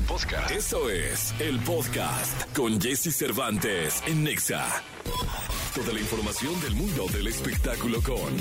podcast. Podcast. Eso es el podcast con Jesse Cervantes en Nexa. Toda la información del mundo del espectáculo con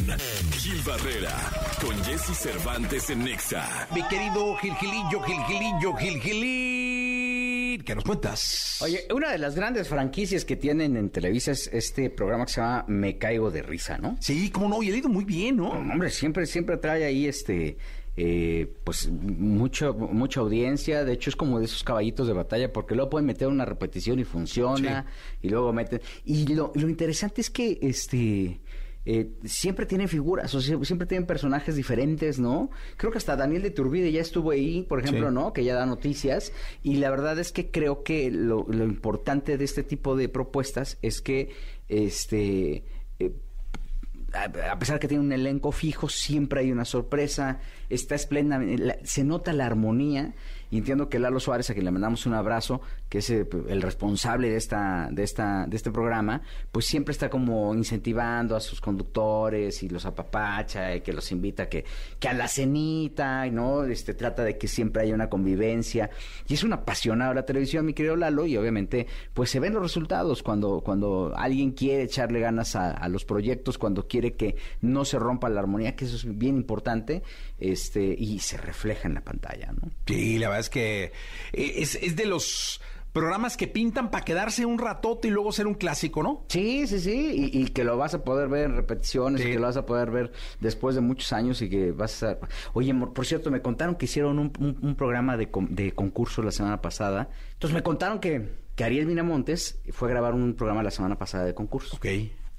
Gil Barrera, con Jesse Cervantes en Nexa. Mi querido Gilgilillo, Gilgilillo, Gilgilín, ¿qué nos cuentas? Oye, una de las grandes franquicias que tienen en Televisa es este programa que se llama Me Caigo de Risa, ¿no? Sí, cómo no, y he ido muy bien, ¿no? Hombre, siempre, siempre trae ahí este eh, pues mucho, mucha audiencia. De hecho, es como de esos caballitos de batalla, porque luego pueden meter una repetición y funciona, y luego meten. Y lo, lo interesante es que este. Eh, siempre tienen figuras, o sea, siempre tienen personajes diferentes, ¿no? Creo que hasta Daniel de Turbide ya estuvo ahí, por ejemplo, ¿no? Que ya da noticias. Y la verdad es que creo que lo, lo importante de este tipo de propuestas es que este eh, a pesar que tiene un elenco fijo, siempre hay una sorpresa, está esplenda, se nota la armonía y entiendo que Lalo Suárez, a quien le mandamos un abrazo, que es eh, el responsable de esta, de esta, de este programa, pues siempre está como incentivando a sus conductores y los apapacha y que los invita que, que a la cenita, no, este trata de que siempre haya una convivencia. Y es un apasionado la televisión, mi querido Lalo, y obviamente, pues se ven los resultados cuando, cuando alguien quiere echarle ganas a, a los proyectos, cuando quiere que no se rompa la armonía, que eso es bien importante, este, y se refleja en la pantalla, ¿no? Sí, la verdad es que eh, es, es de los programas que pintan para quedarse un ratote y luego ser un clásico, ¿no? Sí, sí, sí, y, y que lo vas a poder ver en repeticiones, Sí. y que lo vas a poder ver después de muchos años y que vas a... Oye, por cierto, me contaron que hicieron un, un- un programa de, con- de concurso la semana pasada. Entonces me contaron que, que Ariel Minamontes fue a grabar un programa la semana pasada de concurso. Ok.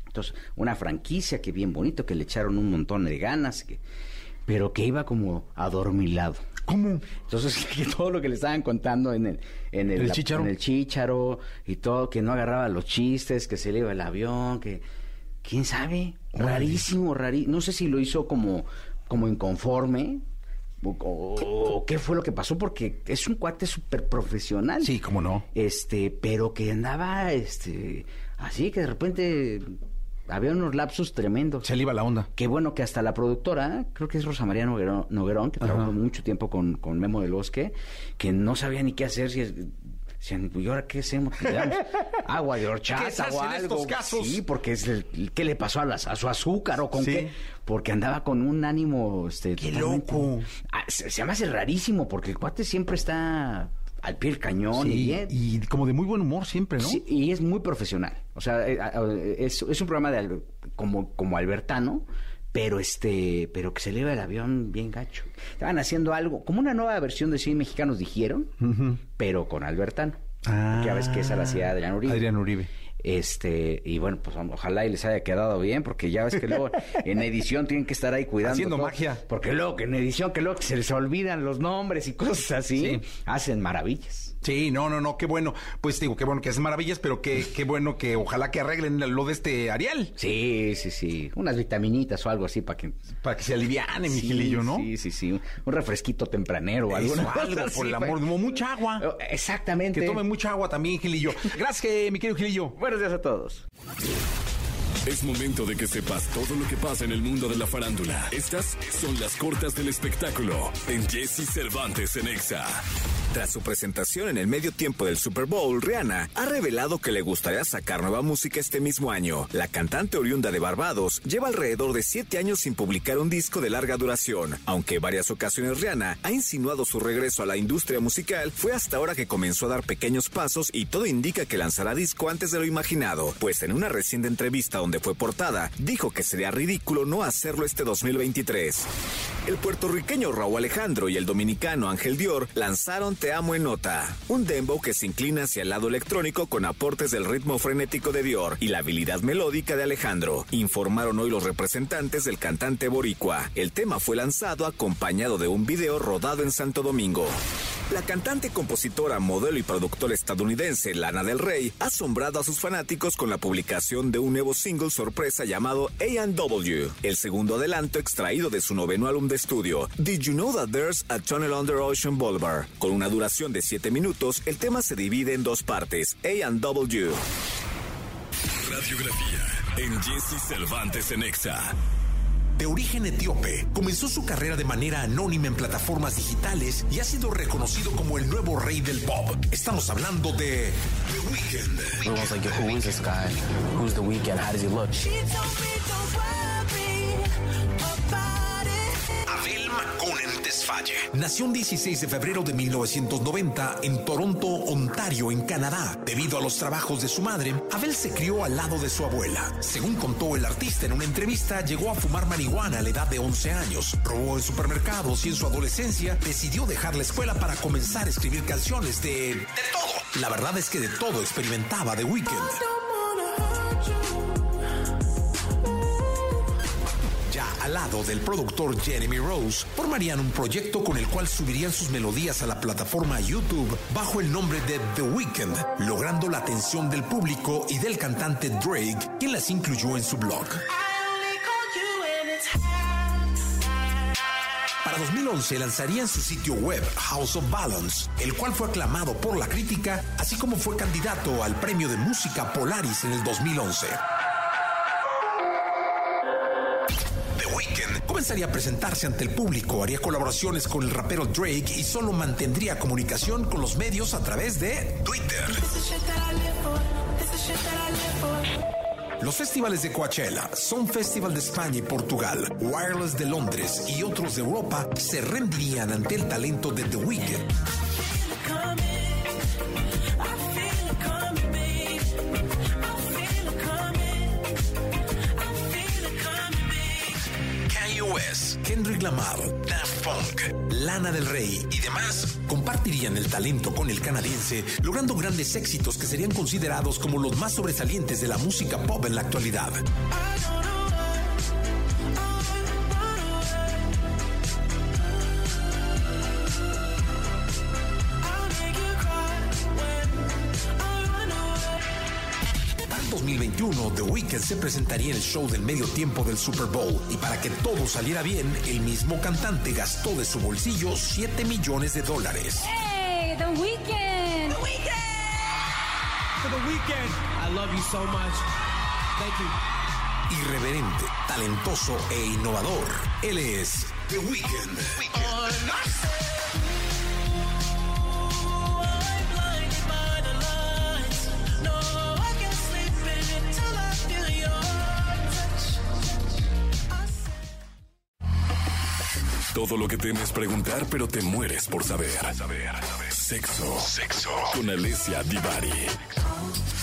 Entonces, una franquicia que bien bonito, que le echaron un montón de ganas, que, pero que iba como adormilado. ¿Cómo? Entonces, que todo lo que le estaban contando en el, en el, ¿El en el chícharo y todo, que no agarraba los chistes, que se le iba el avión, que quién sabe, rarísimo, rarísimo. No sé si lo hizo como, como inconforme o, o- o qué fue lo que pasó, porque es un cuate súper profesional. Sí, cómo no. Este, pero que andaba, este, así que de repente había unos lapsus tremendos. Se le iba la onda. Qué bueno que hasta la productora, creo que es Rosa María Noguerón, Noguerón, que Ajá. trabajó mucho tiempo con, con Memo del Bosque, que no sabía ni qué hacer. Si es- ¿y ahora qué hacemos? ¿Le damos agua de horchata ¿Qué se hace o en algo? estos casos? Sí, porque es el- ¿qué le pasó a, las- a su azúcar o con Sí. qué? Porque andaba con un ánimo... Este, ¡Qué totalmente- loco! Ah, se, se me hace rarísimo porque el cuate siempre está al pie del cañón y Sí, bien. y como de muy buen humor siempre, ¿no? Sí, y es muy profesional. O sea, eh, es, es un programa de como, como Albertano, pero este, pero que se eleva el avión bien gacho. Estaban haciendo algo, como una nueva versión de 100 mexicanos dijeron, pero con Albertano. Ah. ya ves que esa la hacía Adrián Uribe. Adrián Uribe. Este, y bueno, pues ojalá y les haya quedado bien, porque ya ves que luego en edición tienen que estar ahí cuidando. Haciendo todo, magia. Porque luego que en edición, que luego que se les olvidan los nombres y cosas así, Sí. hacen maravillas. Sí, no, no, no, qué bueno. Pues digo, qué bueno que hacen maravillas, pero qué, qué bueno que ojalá que arreglen lo de este Ariel. Sí, sí, sí. Unas vitaminitas o algo así para que. Para que se aliviane, mi Sí, Gilillo, ¿no? Sí, sí, sí. Un refresquito tempranero o Eso, cosa algo, así, por el amor, mucha agua. Oh, Exactamente. Que tome mucha agua también, Gilillo. Gracias, eh, mi querido Gilillo. Buenos días a todos. Es momento de que sepas todo lo que pasa en el mundo de la farándula. Estas son las cortas del espectáculo en Jesse Cervantes en Exa. Tras su presentación en el medio tiempo del Super Bowl, Rihanna ha revelado que le gustaría sacar nueva música este mismo año. La cantante oriunda de Barbados lleva alrededor de siete años sin publicar un disco de larga duración. Aunque en varias ocasiones Rihanna ha insinuado su regreso a la industria musical, fue hasta ahora que comenzó a dar pequeños pasos y todo indica que lanzará disco antes de lo imaginado, pues en una reciente entrevista donde fue portada, dijo que sería ridículo no hacerlo este 2023. El puertorriqueño Raúl Alejandro y el dominicano Ángel Dior lanzaron Te Amo en Nota, un dembow que se inclina hacia el lado electrónico con aportes del ritmo frenético de Dior y la habilidad melódica de Alejandro, informaron hoy los representantes del cantante boricua. El tema fue lanzado acompañado de un video rodado en Santo Domingo. La cantante, compositora, modelo y productora estadounidense Lana del Rey ha asombrado a sus fanáticos con la publicación de un nuevo single sorpresa llamado A&W, el segundo adelanto extraído de su noveno álbum de estudio, Did You Know That There's a Tunnel Under Ocean Boulevard? Con una duración de 7 minutos, el tema se divide en dos partes, A&W. Radiografía en Jesse Cervantes en Exa. De origen etíope, comenzó su carrera de manera anónima en plataformas digitales y ha sido reconocido como el nuevo rey del pop. Estamos hablando de The Weeknd. Everyone's like, who is this guy? Who's the weekend? How does he look? Abel Tesfaye. Nació el 16 de febrero de 1990 en Toronto, Ontario, en Canadá. Debido a los trabajos de su madre, Abel se crió al lado de su abuela. Según contó el artista en una entrevista, llegó a fumar marihuana a la edad de 11 años. Robó en supermercados y en su adolescencia decidió dejar la escuela para comenzar a escribir canciones de... de todo. La verdad es que de todo experimentaba The Weeknd. Lado del productor Jeremy Rose, formarían un proyecto con el cual subirían sus melodías a la plataforma YouTube bajo el nombre de The Weeknd, logrando la atención del público y del cantante Drake, quien las incluyó en su blog. Para 2011 lanzarían su sitio web House of Balance, el cual fue aclamado por la crítica, así como fue candidato al premio de música Polaris en el 2011. Comenzaría a presentarse ante el público, haría colaboraciones con el rapero Drake y solo mantendría comunicación con los medios a través de Twitter. Los festivales de Coachella, Son Festival de España y Portugal, Wireless de Londres y otros de Europa se rendirían ante el talento de The Weeknd. Daft Punk, Lana del Rey y demás compartirían el talento con el canadiense, logrando grandes éxitos que serían considerados como los más sobresalientes de la música pop en la actualidad. 2021, The Weeknd se presentaría en el show del medio tiempo del Super Bowl y para que todo saliera bien, el mismo cantante gastó de su bolsillo 7 millones de dólares. Hey, The Weeknd. For the weekend. I love you so much. Thank you. Irreverente, talentoso e innovador, él es The Weeknd. Todo lo que temes preguntar, pero te mueres por saber. Sexo. Sexo. Con Alessia Divari.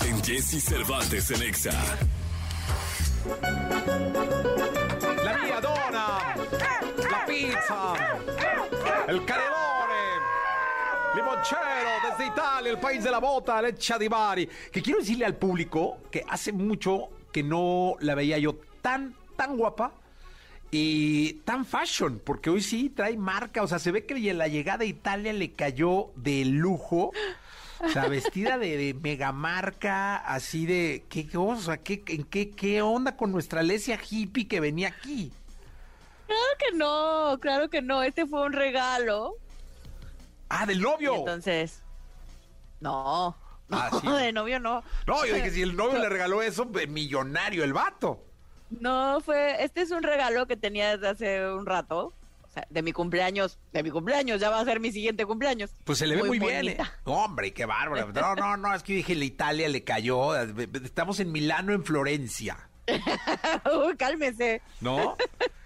En Jesse Cervantes en Exa. La mia dona, la pizza, el caredone, limonchero desde Italia, el país de la bota, leche di Bari. Que quiero decirle al público que hace mucho que no la veía yo tan, tan guapa y tan fashion, porque hoy sí trae marca, o sea, se ve que en la llegada a Italia le cayó de lujo. O sea, vestida de, de megamarca, así de, ¿qué cosa? ¿Qué, en qué, ¿Qué onda con nuestra Alesia hippie que venía aquí? Claro que no, claro que no. Este fue un regalo. Ah, del Y novio. entonces, no. Ah, no, sí. de novio no. No, yo dije, si el novio le regaló eso, pues, millonario el vato. No, fue, este es un regalo que tenía desde hace un rato. O sea, de mi cumpleaños, de mi cumpleaños, ya va a ser mi siguiente cumpleaños. Pues se le ve muy, bien. ¿eh? Hombre, qué bárbaro. No, no, no, es que dije, la Italia le cayó. Estamos en Milano, en Florencia. Uy, cálmese. ¿No?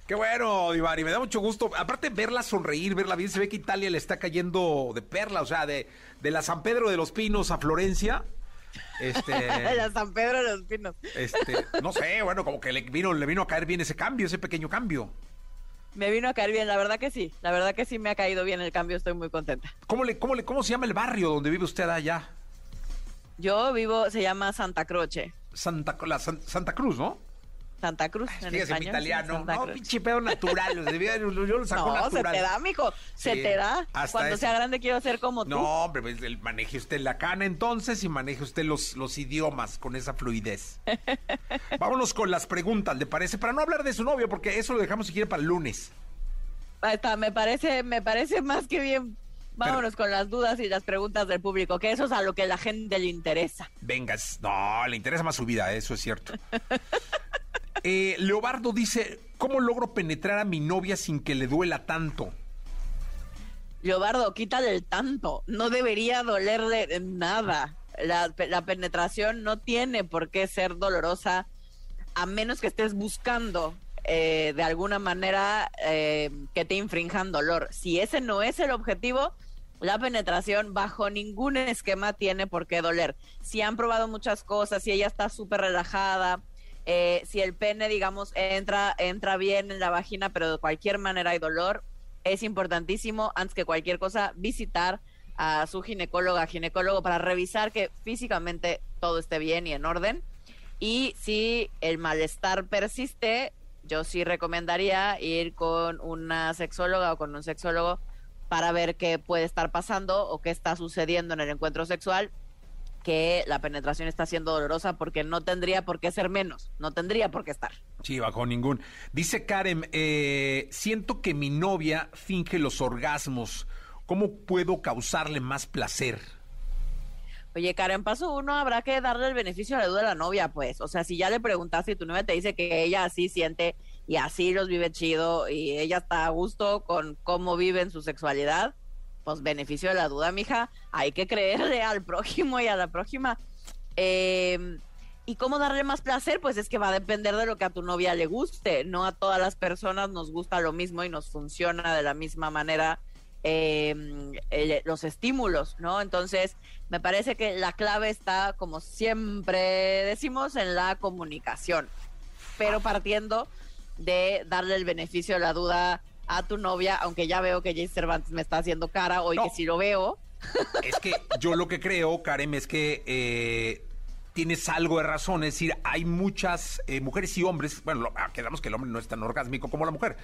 Qué bueno, Divari, me da mucho gusto. Aparte, verla sonreír, verla bien, se ve que Italia le está cayendo de perla, o sea, de, de la San Pedro de los Pinos a Florencia. Este, San Pedro de los Pinos. este, no sé, bueno, como que le vino, le vino a caer bien ese cambio, ese pequeño cambio. Me vino a caer bien, la verdad que sí. La verdad que sí me ha caído bien el cambio, estoy muy contenta. ¿Cómo, le, cómo, le, ¿Cómo se llama el barrio donde vive usted allá? Yo vivo, se llama Santa Croce. Santa, la San- Santa Cruz, ¿no? Santa Cruz, en español. sí, italiano. Santa No, Cruz. pinche pedo natural. Yo lo saco No, se te da, mijo. Se te da. Cuando eso. sea grande quiero ser como tú. No, hombre, pues, el- maneje usted la cana entonces y maneje usted los, los idiomas con esa fluidez. Vámonos con las preguntas, ¿le parece? Para no hablar de su novio, porque eso lo dejamos si quiere para el lunes. Está, me parece, me parece más que bien. Vámonos con las dudas y las preguntas del público, que eso es a lo que la gente le interesa. Vengas, no, le interesa más su vida, eso es cierto. Eh, Leobardo dice, ¿cómo logro penetrar a mi novia sin que le duela tanto? Leobardo, quítale el tanto. No debería dolerle nada. La, la penetración no tiene por qué ser dolorosa a menos que estés buscando eh, de alguna manera eh, que te infrinjan dolor. Si ese no es el objetivo, la penetración bajo ningún esquema tiene por qué doler. Si han probado muchas cosas, si ella está súper relajada, eh, si el pene, digamos, entra, entra bien en la vagina, pero de cualquier manera hay dolor, es importantísimo, antes que cualquier cosa, visitar a su ginecóloga, ginecólogo, para revisar que físicamente todo esté bien y en orden. Y si el malestar persiste, yo sí recomendaría ir con una sexóloga o con un sexólogo para ver qué puede estar pasando o qué está sucediendo en el encuentro sexual, que la penetración está siendo dolorosa porque no tendría por qué ser menos, no tendría por qué estar. Sí, bajo ningún. Dice Karen, eh, siento que mi novia finge los orgasmos. ¿Cómo puedo causarle más placer? Oye, Karen, paso uno, habrá que darle el beneficio de la duda a la novia, pues. O sea, si ya le preguntaste y tu novia te dice que ella así siente y así los vive chido y ella está a gusto con cómo vive en su sexualidad, pues beneficio de la duda, mija. Hay que creerle al prójimo y a la prójima. Eh, ¿Y cómo darle más placer? Pues es que va a depender de lo que a tu novia le guste. No a todas las personas nos gusta lo mismo y nos funciona de la misma manera eh, los estímulos, ¿no? Entonces, me parece que la clave está, como siempre decimos, en la comunicación, pero partiendo de darle el beneficio de la duda a tu novia, aunque ya veo que Jay Cervantes me está haciendo cara hoy que sí lo veo. Es que yo lo que creo, Karen, es que eh, tienes algo de razón. Es decir, hay muchas eh, mujeres y hombres, bueno, ah, quedamos que el hombre no es tan orgásmico como la mujer,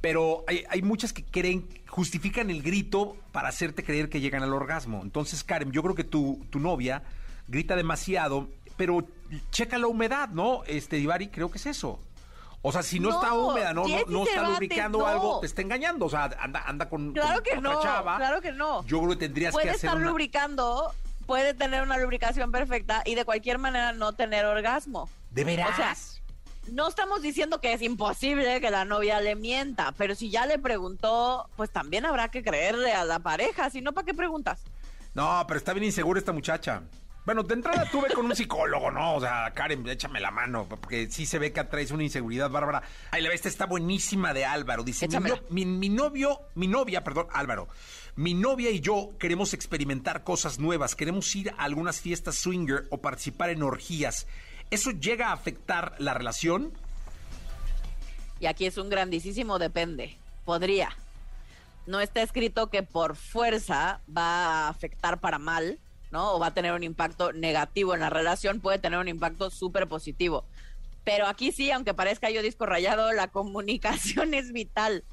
pero hay, hay, muchas que creen, justifican el grito para hacerte creer que llegan al orgasmo. Entonces, Karen, yo creo que tu, tu novia grita demasiado, pero checa la humedad, ¿no? Este, Divari, creo que es eso. O sea, si no, está húmeda, no, no, está lubricando algo, te está engañando. O sea, anda, anda con, claro que no, Claro que no. Yo creo que tendrías que hacer. Puede estar lubricando, puede tener una lubricación perfecta y de cualquier manera no tener orgasmo. ¿De veras? O sea, no estamos diciendo que es imposible que la novia le mienta, pero si ya le preguntó, pues también habrá que creerle a la pareja, si no, ¿para qué preguntas? No, pero está bien insegura esta muchacha. Bueno, de entrada tuve con un psicólogo, ¿no? O sea, Karen, échame la mano, porque sí se ve que atraes una inseguridad bárbara. Ay, la bestia está buenísima de Álvaro. Dice, mi, mi, novio, mi novia, perdón, Álvaro, mi novia y yo queremos experimentar cosas nuevas, queremos ir a algunas fiestas swinger o participar en orgías. ¿Eso llega a afectar la relación? Y aquí es un grandísimo depende. Podría. No está escrito que por fuerza va a afectar para mal, ¿no? O va a tener un impacto negativo en la relación, puede tener un impacto súper positivo. Pero aquí sí, aunque parezca yo disco rayado, la comunicación es vital.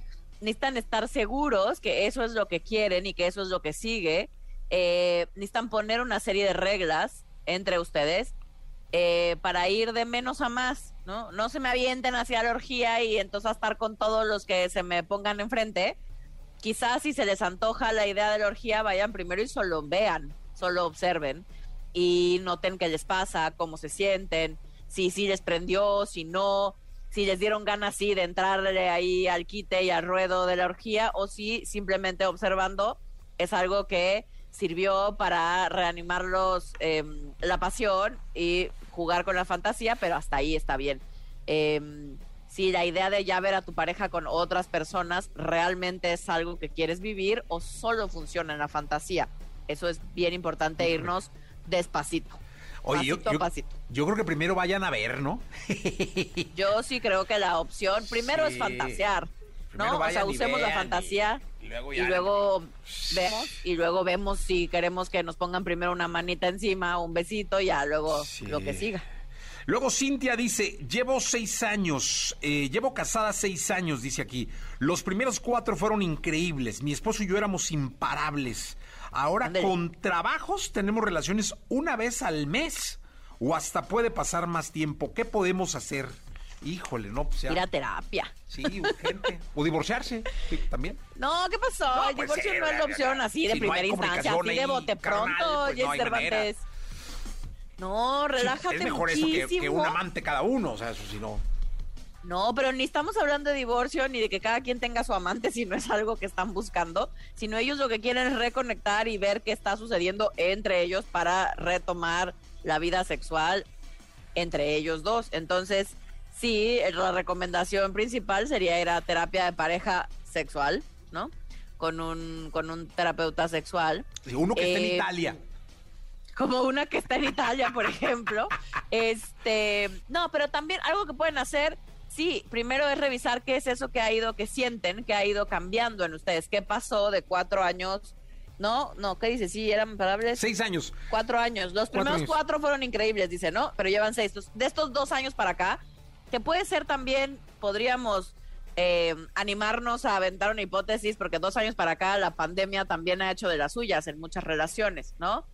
Necesitan estar seguros que eso es lo que quieren y que eso es lo que sigue. Eh, necesitan poner una serie de reglas entre ustedes eh, para ir de menos a más, ¿no? No se me avienten hacia la orgía y entonces a estar con todos los que se me pongan enfrente. Quizás si se les antoja la idea de la orgía, vayan primero y solo vean, solo observen y noten qué les pasa, cómo se sienten, si sí les prendió, si no, si les dieron ganas sí de entrarle ahí al quite y al ruedo de la orgía o si simplemente observando es algo que sirvió para reanimarlos eh, la pasión y jugar con la fantasía, pero hasta ahí está bien. Eh, si la idea de ya ver a tu pareja con otras personas realmente es algo que quieres vivir o solo funciona en la fantasía. Eso es bien importante irnos despacito. Oye, yo, yo, creo que primero vayan a ver, ¿no? yo sí creo que la opción primero es fantasear, ¿no? O sea, usemos la fantasía y, luego, vemos y luego vemos si queremos que nos pongan primero una manita encima, un besito y ya luego lo que siga. Luego Cintia dice, llevo seis años, eh, llevo casada seis años, dice aquí. Los primeros cuatro fueron increíbles. Mi esposo y yo éramos imparables. Ahora con trabajos tenemos relaciones una vez al mes o hasta puede pasar más tiempo. ¿Qué podemos hacer? Híjole, no, pues Ir a terapia. Sí, urgente. o divorciarse, también. No, ¿qué pasó? El pues, divorcio no es la opción así de primera instancia, así de bote pronto, pues, no Cervantes. No, relájate Es mejor muchísimo. eso que, un amante cada uno, o sea, eso si no. No, pero ni estamos hablando de divorcio ni de que cada quien tenga su amante si no es algo que están buscando, sino ellos lo que quieren es reconectar y ver qué está sucediendo entre ellos para retomar la vida sexual entre ellos dos. Entonces, sí, la recomendación principal sería ir a terapia de pareja sexual, ¿no? Con un, con un terapeuta sexual. Uno que está en Eh, Italia. como una que está en Italia, por ejemplo. Este, no, pero también algo que pueden hacer, sí, primero es revisar qué es eso que ha ido, que sienten, que ha ido cambiando en ustedes, qué pasó de cuatro años, ¿no? No, ¿qué dice? Sí, eran parables. Seis años. Cuatro años. Los Cuatro primeros años. cuatro fueron increíbles, dice, ¿no? Pero llevan seis. De estos dos años para acá, que puede ser también, podríamos eh, animarnos a aventar una hipótesis, porque dos años para acá la pandemia también ha hecho de las suyas en muchas relaciones, ¿no?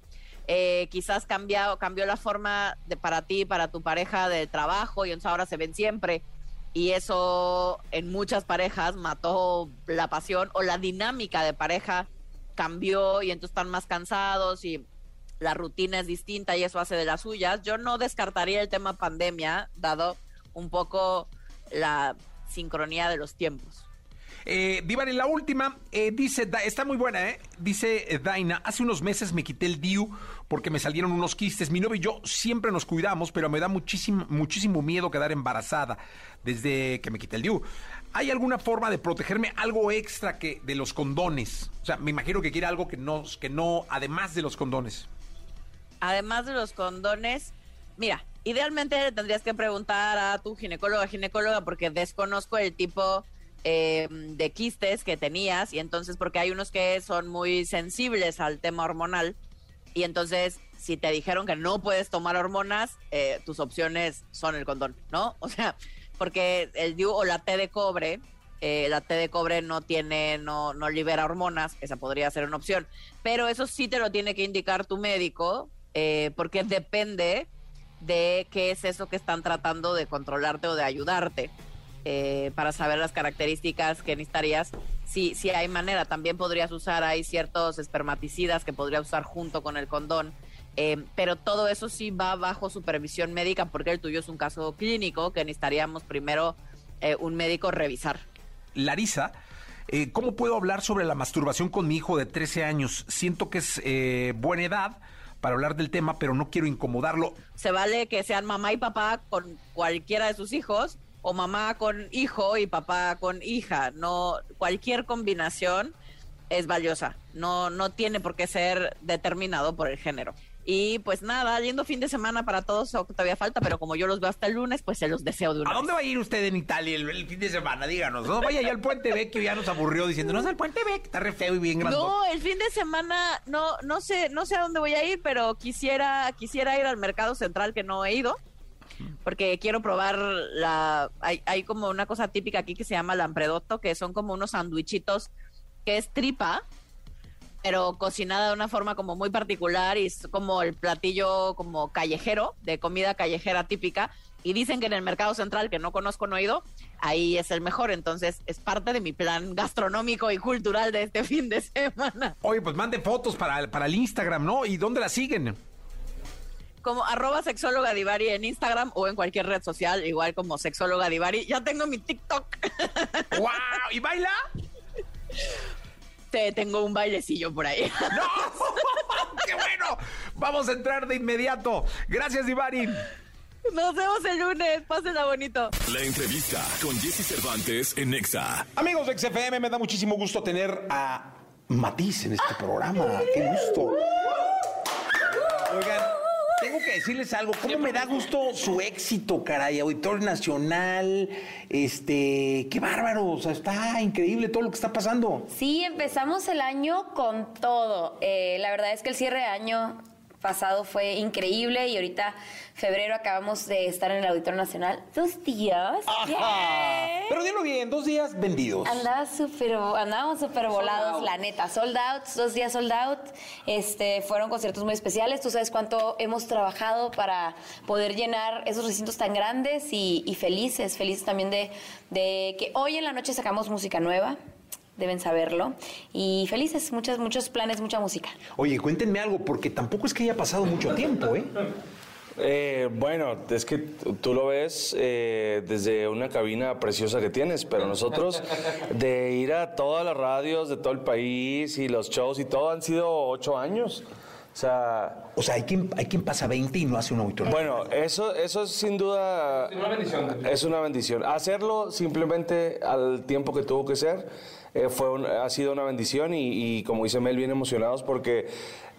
Eh, quizás cambiado, cambió la forma de para ti, para tu pareja de trabajo, y entonces ahora se ven siempre. Y eso en muchas parejas mató la pasión o la dinámica de pareja cambió y entonces están más cansados y la rutina es distinta y eso hace de las suyas. Yo no descartaría el tema pandemia, dado un poco la sincronía de los tiempos. Eh, Divan, en la última, eh, dice, está muy buena, ¿eh? Dice eh, Daina, hace unos meses me quité el DIU porque me salieron unos quistes. Mi novio y yo siempre nos cuidamos, pero me da muchísimo, muchísimo miedo quedar embarazada desde que me quité el DIU. ¿Hay alguna forma de protegerme algo extra que de los condones? O sea, me imagino que quiere algo que no, que no, además de los condones. Además de los condones, mira, idealmente tendrías que preguntar a tu ginecóloga, ginecóloga, porque desconozco el tipo eh, de quistes que tenías y entonces porque hay unos que son muy sensibles al tema hormonal y entonces si te dijeron que no puedes tomar hormonas, eh, tus opciones son el condón, ¿no? O sea, porque el DIU o la T de cobre, eh, la T de cobre no tiene, no, no libera hormonas, esa podría ser una opción, pero eso sí te lo tiene que indicar tu médico, eh, porque depende de qué es eso que están tratando de controlarte o de ayudarte. Eh, para saber las características que necesitarías. Si, si hay manera, también podrías usar, hay ciertos espermaticidas que podrías usar junto con el condón, eh, pero todo eso sí va bajo supervisión médica porque el tuyo es un caso clínico que necesitaríamos primero eh, un médico revisar. Larisa, eh, ¿cómo puedo hablar sobre la masturbación con mi hijo de 13 años? Siento que es eh, buena edad para hablar del tema, pero no quiero incomodarlo. Se vale que sean mamá y papá con cualquiera de sus hijos o mamá con hijo y papá con hija. No, cualquier combinación es valiosa. No, no tiene por qué ser determinado por el género. Y pues nada, lindo fin de semana para todos, que todavía falta, pero como yo los veo hasta el lunes, pues se los deseo de una ¿A dónde va a ir usted en Italia el, el fin de semana? Díganos. No vaya ya al Puente Vecchio, ya nos aburrió diciendo, no es el Puente Vecchio, está re feo y bien grande. No, el fin de semana no no sé no sé a dónde voy a ir, pero quisiera quisiera ir al mercado central que no he ido porque quiero probar la hay, como una cosa típica aquí que se llama lampredotto, que son como unos sandwichitos que es tripa pero cocinada de una forma como muy particular y es como el platillo como callejero, de comida callejera típica. Y dicen que en el mercado central, que no conozco, no he ido, ahí es el mejor. Entonces es parte de mi plan gastronómico y cultural de este fin de semana. Oye, pues mande fotos para, para el Instagram, ¿no? ¿Y dónde la siguen? Como arroba sexóloga Divari en Instagram o en cualquier red social, igual como sexóloga Divari. Ya tengo mi TikTok. ¡Wow! ¿Y baila? Te tengo un bailecillo por ahí. ¡No! ¡Qué bueno! Vamos a entrar de inmediato. Gracias, Ivari. Nos vemos el lunes. Pásenla bonito. La entrevista con Jesse Cervantes en Nexa. Amigos de XFM, me da muchísimo gusto tener a Matiz en este programa. ¡Qué gusto! Oigan, que decirles algo. ¿Cómo me da gusto su éxito, caray? Auditorio Nacional, este... ¡Qué bárbaro! O sea, está increíble todo lo que está pasando. Sí, empezamos el año con todo. Eh, la verdad es que el cierre de año pasado fue increíble y ahorita febrero acabamos de estar en el Auditorio Nacional. Dos días. Yay. Pero dilo bien, dos días vendidos. Andaba súper, andábamos súper volados, la neta. Sold out, dos días sold out. Este, fueron conciertos muy especiales. Tú sabes cuánto hemos trabajado para poder llenar esos recintos tan grandes y, y felices. Felices también de, de que hoy en la noche sacamos música nueva. Deben saberlo. Y felices, muchos, muchos planes, mucha música. Oye, cuéntenme algo, porque tampoco es que haya pasado mucho tiempo, ¿eh? Eh, bueno, es que tú lo ves eh, desde una cabina preciosa que tienes, pero nosotros de ir a todas las radios de todo el país y los shows y todo han sido ocho años. O sea, O sea, hay quien, hay quien pasa 20 y no hace un auditorio. bueno, eso, eso es sin duda una bendición. es una bendición. Hacerlo simplemente al tiempo que tuvo que ser eh, fue un- ha sido una bendición y, y como dice Mel, bien emocionados porque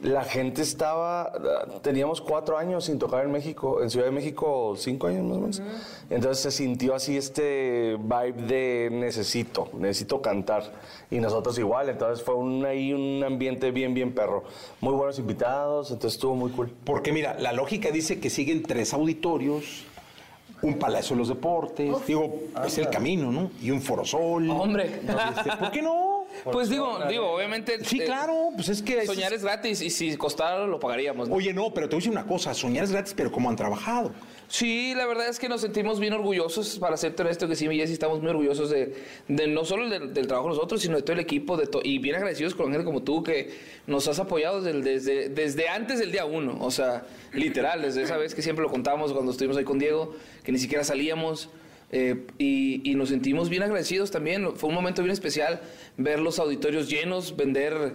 la gente estaba, teníamos cuatro años sin tocar en México, en Ciudad de México cinco años más o menos. Entonces se sintió así este vibe de necesito, necesito cantar. Y nosotros igual, entonces fue un, ahí un ambiente bien, bien perro. Muy buenos invitados, entonces estuvo muy cool. Porque mira, la lógica dice que siguen tres auditorios, un Palacio de los Deportes, digo, es el camino, ¿no? Y un Forosol. Hombre. Este, ¿Por qué no? Pues digo, digo, obviamente. Sí, eh, claro, pues es que... Soñar es gratis y si costara lo pagaríamos. ¿no? Oye, no, pero te voy a decir una cosa, soñar es gratis, pero ¿cómo han trabajado? Sí, la verdad es que nos sentimos bien orgullosos, para serte honesto, que sí, mi Jessy, estamos muy orgullosos de, no solo del, del trabajo de nosotros, sino de todo el equipo, de y bien agradecidos con gente como tú, que nos has apoyado desde, desde, antes del día uno, o sea, literal, desde esa vez que siempre lo contamos cuando estuvimos ahí con Diego, que ni siquiera salíamos, eh, y, y nos sentimos bien agradecidos también, fue un momento bien especial ver los auditorios llenos, vender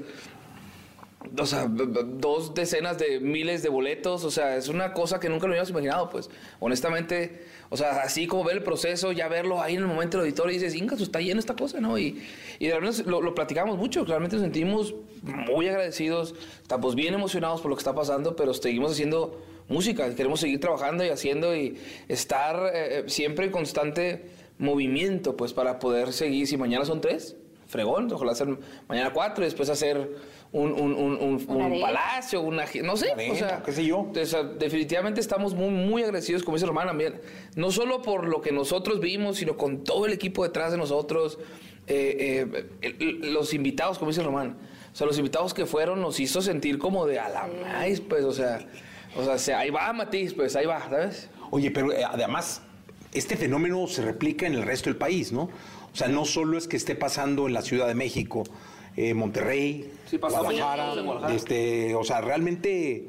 o sea, dos decenas de miles de boletos, o sea, es una cosa que nunca lo habíamos imaginado, pues, honestamente, o sea, así como ver el proceso, ya verlo ahí en el momento del auditorio y dices, Inca, está lleno esta cosa, ¿no? Y, y realmente lo, lo platicamos mucho, realmente nos sentimos muy agradecidos, estamos bien emocionados por lo que está pasando, pero seguimos haciendo música, queremos seguir trabajando y haciendo y estar eh, siempre en constante movimiento, pues, para poder seguir, si mañana son tres, fregón, ojalá hacer mañana cuatro y después hacer un, un, un, un- palacio, una, no sé, Arena, o sea, qué sé yo. o sea, definitivamente estamos muy, muy agradecidos, como dice Román, también, no solo por lo que nosotros vimos, sino con todo el equipo detrás de nosotros, eh, eh, los invitados, como dice Román, o sea, los invitados que fueron nos hizo sentir como de a la maíz, pues, o sea, o sea, se- ahí va Matiz, pues, ahí va, ¿sabes? Oye, pero eh, además, este fenómeno se replica en el resto del país, ¿no? O sea, no solo es que esté pasando en la Ciudad de México, eh, Monterrey, Sí, Guadalajara, Guadalajara. este, o sea, realmente,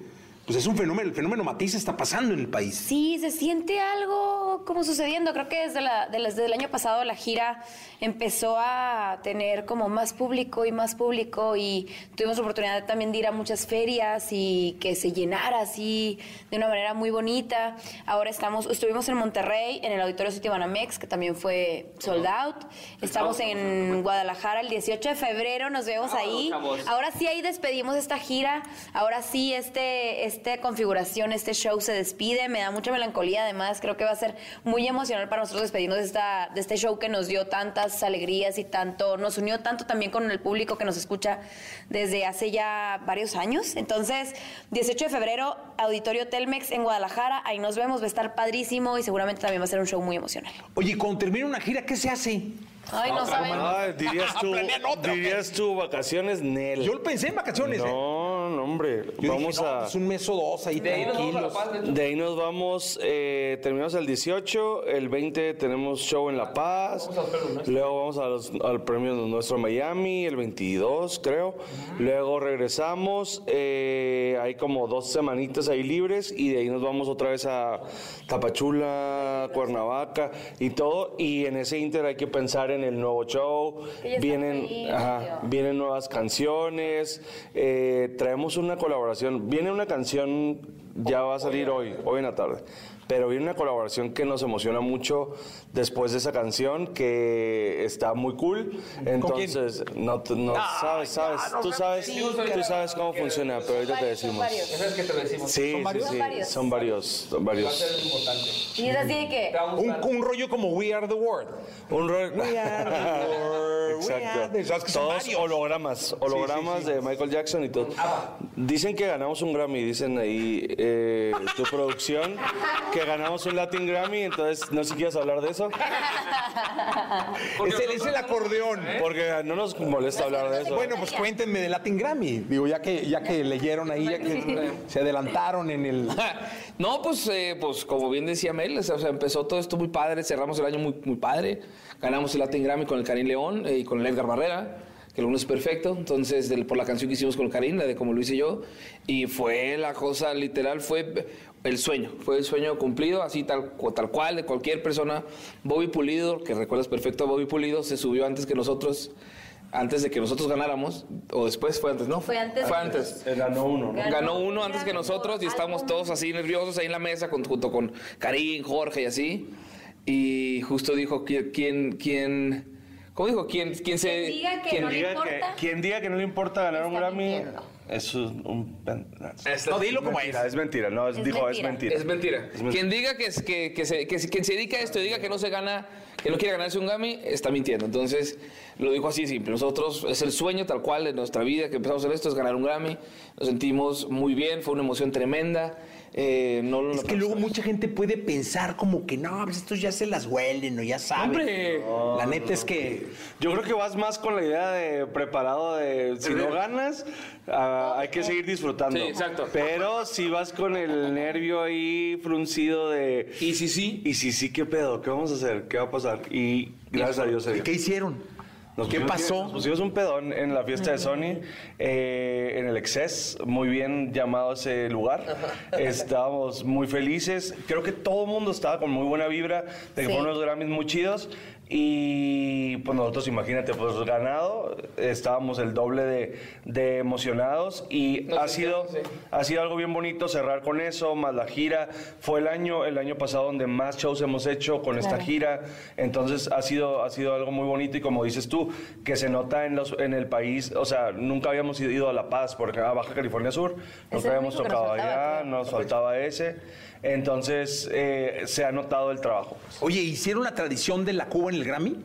pues es un fenómeno, el fenómeno Matiz está pasando en el país. Sí, se siente algo como sucediendo. Creo que desde, la, de- desde el año pasado la gira empezó a tener como más público y más público y tuvimos la oportunidad también de ir a muchas ferias y que se llenara así de una manera muy bonita. Ahora estamos, estuvimos en Monterrey, en el Auditorio Citibanamex, que también fue sold out. Estamos en Guadalajara el 18 de febrero, nos vemos ahí. chavos. Ahora sí ahí despedimos esta gira. Ahora sí este, esta configuración, este show se despide. Me da mucha melancolía. Además, creo que va a ser muy emocional para nosotros despedirnos de, esta, de este show que nos dio tantas alegrías y tanto, nos unió tanto también con el público que nos escucha desde hace ya varios años. Entonces, 18 de febrero, Auditorio Telmex en Guadalajara. Ahí nos vemos, va a estar padrísimo y seguramente también va a ser un show muy emocional. Oye, cuando termina una gira, ¿qué se hace? Ay, no sabemos. Ay, dirías tú, vacaciones, Nel. Yo pensé en vacaciones. ¿eh? No, no, hombre. Yo vamos dije, no, a. pues un mes o dos ahí De ahí. Paz. De ahí nos vamos, eh, terminamos el 18, el 20 tenemos show en La Paz, luego vamos a los- al premio nuestro Miami, el 22 creo, luego regresamos, eh, hay como dos semanitas ahí libres y de ahí nos vamos otra vez a Tapachula, Cuernavaca y todo, y en ese inter hay que pensar en el nuevo show, vienen, ajá, vienen nuevas canciones, eh, traemos una colaboración, viene una canción, ya va a salir hoy, hoy en la tarde, pero viene una colaboración que nos emociona mucho después de esa canción, que está muy cool, entonces, no, no sabes, sabes, tú sabes, tú sabes cómo funciona, pero ahorita te decimos. Es que te lo decimos. Sí, sí, varios? sí, Son varios. son varios, son Va a varios. ser importante. Y es así de que... Un, un rollo como We Are the World. Un rol. We are the world, Exacto. the- ¿Sabes que son Todos hologramas, hologramas de Michael Jackson y todo. Dicen que ganamos un Grammy, dicen ahí eh, tu producción, que ganamos un Latin Grammy, entonces no sé si quieres hablar de eso, Es el, es el acordeón. porque no nos molesta hablar de eso. Bueno, pues cuéntenme de Latin Grammy. Digo, ya que, ya que leyeron ahí, ya que se adelantaron en el. No, pues, eh, pues como bien decía Mel, o sea, o sea, empezó todo esto muy padre, cerramos el año muy, muy padre, ganamos el Latin Grammy con el Karim León eh, y con el Edgar Barrera, que el uno es perfecto, entonces del- por la canción que hicimos con Karim, la de como lo hice yo, y fue la cosa literal, fue el sueño, fue el sueño cumplido, así tal, tal cual, de cualquier persona. Bobby Pulido, que recuerdas perfecto a Bobby Pulido, se subió antes que nosotros, antes de que nosotros ganáramos, o después, fue antes, ¿no? Fue antes. Fue antes. Ganó uno, ¿no? Ganó uno antes que nosotros y estábamos todos así nerviosos ahí en la mesa con- junto con Karim, Jorge y así. Y justo dijo quién, quién, ¿cómo dijo? ¿Quién, quién se... Quien diga que quién no le Diga que- importa. quien diga que no le importa ganar un Grammy, mintiendo. Es un... un pen- No, dilo como mentira, es. es mentira, no, es- Es dijo, mentira. es mentira. Es mentira. mentira. Quien diga que, es- que, que se, que, se- quien se dedica a esto y diga que no se gana, que no quiere ganarse un Grammy, está mintiendo. Entonces, lo dijo así de simple. Nosotros, es el sueño tal cual de nuestra vida que empezamos en esto, es ganar un Grammy. Nos sentimos muy bien, fue una emoción tremenda. Eh, no lo Es que luego mucha gente puede pensar como que no, pues estos ya se las huelen o ya saben. ¡Hombre! La neta es que Yo creo que vas más con la idea de preparado de si no ganas, ah, hay que seguir disfrutando. Sí, exacto. Pero si vas con el nervio ahí fruncido de... Y si sí, Y si sí, ¿qué pedo? ¿Qué vamos a hacer? ¿Qué va a pasar? Y gracias a Dios se dio. ¿qué hicieron? Nos ¿Qué pasó? Nos pusimos un pedón en la fiesta de Sony, eh, en el Excess, muy bien llamado ese lugar. Estábamos muy felices. Creo que todo el mundo estaba con muy buena vibra, de que Sí. fueron unos Grammys muy chidos. Y pues nosotros, imagínate, pues ganado, estábamos el doble de, de emocionados y Nos ha sido, sí. ha sido algo bien bonito cerrar con eso, más la gira. Fue el año, el año pasado donde más shows hemos hecho con esta gira. Entonces ha sido, ha sido algo muy bonito y como dices tú, que se nota en, los, en el país, o sea, nunca habíamos ido a La Paz, porque a Baja California Sur, nunca habíamos tocado allá, nos faltaba ese. Entonces eh, se ha notado el trabajo. Oye, ¿hicieron la tradición de la Cuba en el Grammy?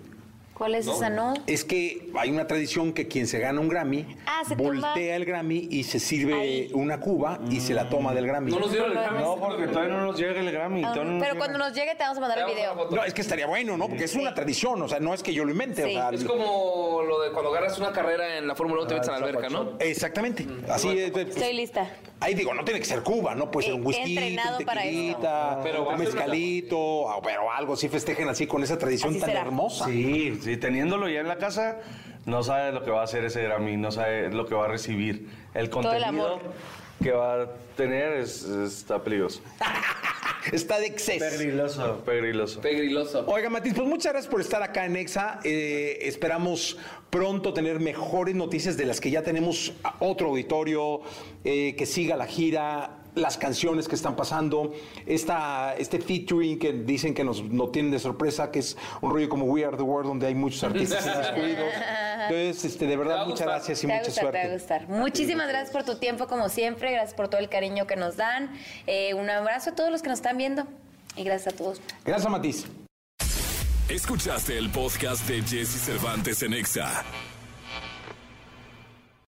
¿Cuál es esa, no? Es que hay una tradición que quien se gana un Grammy Ah, se voltea toma- el Grammy y se sirve Ahí. una cuba y se la toma del Grammy. no nos dieron el Grammy. No, porque todavía no nos llega el Grammy. Ah, no pero cuando nos llegue te vamos a mandar el video. No, es que estaría bueno, ¿no? Porque es una tradición, o sea, no es que yo lo invente. o Sí. sea, Es como lo de cuando agarras una carrera en la Fórmula 1 te metes a la alberca, ¿no? Exactamente. Así es. pues, Estoy lista. Ahí digo, no tiene que ser Cuba, ¿no? Puede ser un whisky, entrenado un para tequilita, Pero va a un mezcalito, o- pero algo así festejen así con esa tradición tan hermosa. Sí, sí, teniéndolo ya en la casa, no sabe lo que va a hacer ese Grammy, no sabe lo que va a recibir. El el contenido amor. que va a tener es, está peligroso. Está de exceso. Peligroso, peligroso. Pegriloso. Oiga, Matiz, pues muchas gracias por estar acá en Exa. Eh, esperamos pronto tener mejores noticias de las que ya tenemos otro auditorio, eh, que siga la gira, las canciones que están pasando, esta, este featuring que dicen que nos no tienen de sorpresa, que es un rollo como We Are the World, donde hay muchos artistas incluidos. Entonces, este, de verdad, muchas gracias y Te mucha gustar, te va a suerte. gustar. Muchísimas gracias por tu tiempo, como siempre. Gracias por todo el cariño que nos dan. Eh, un abrazo a todos los que nos están viendo. Y gracias a todos. Gracias, Matiz. Escuchaste el podcast de Jesse Cervantes en Exa.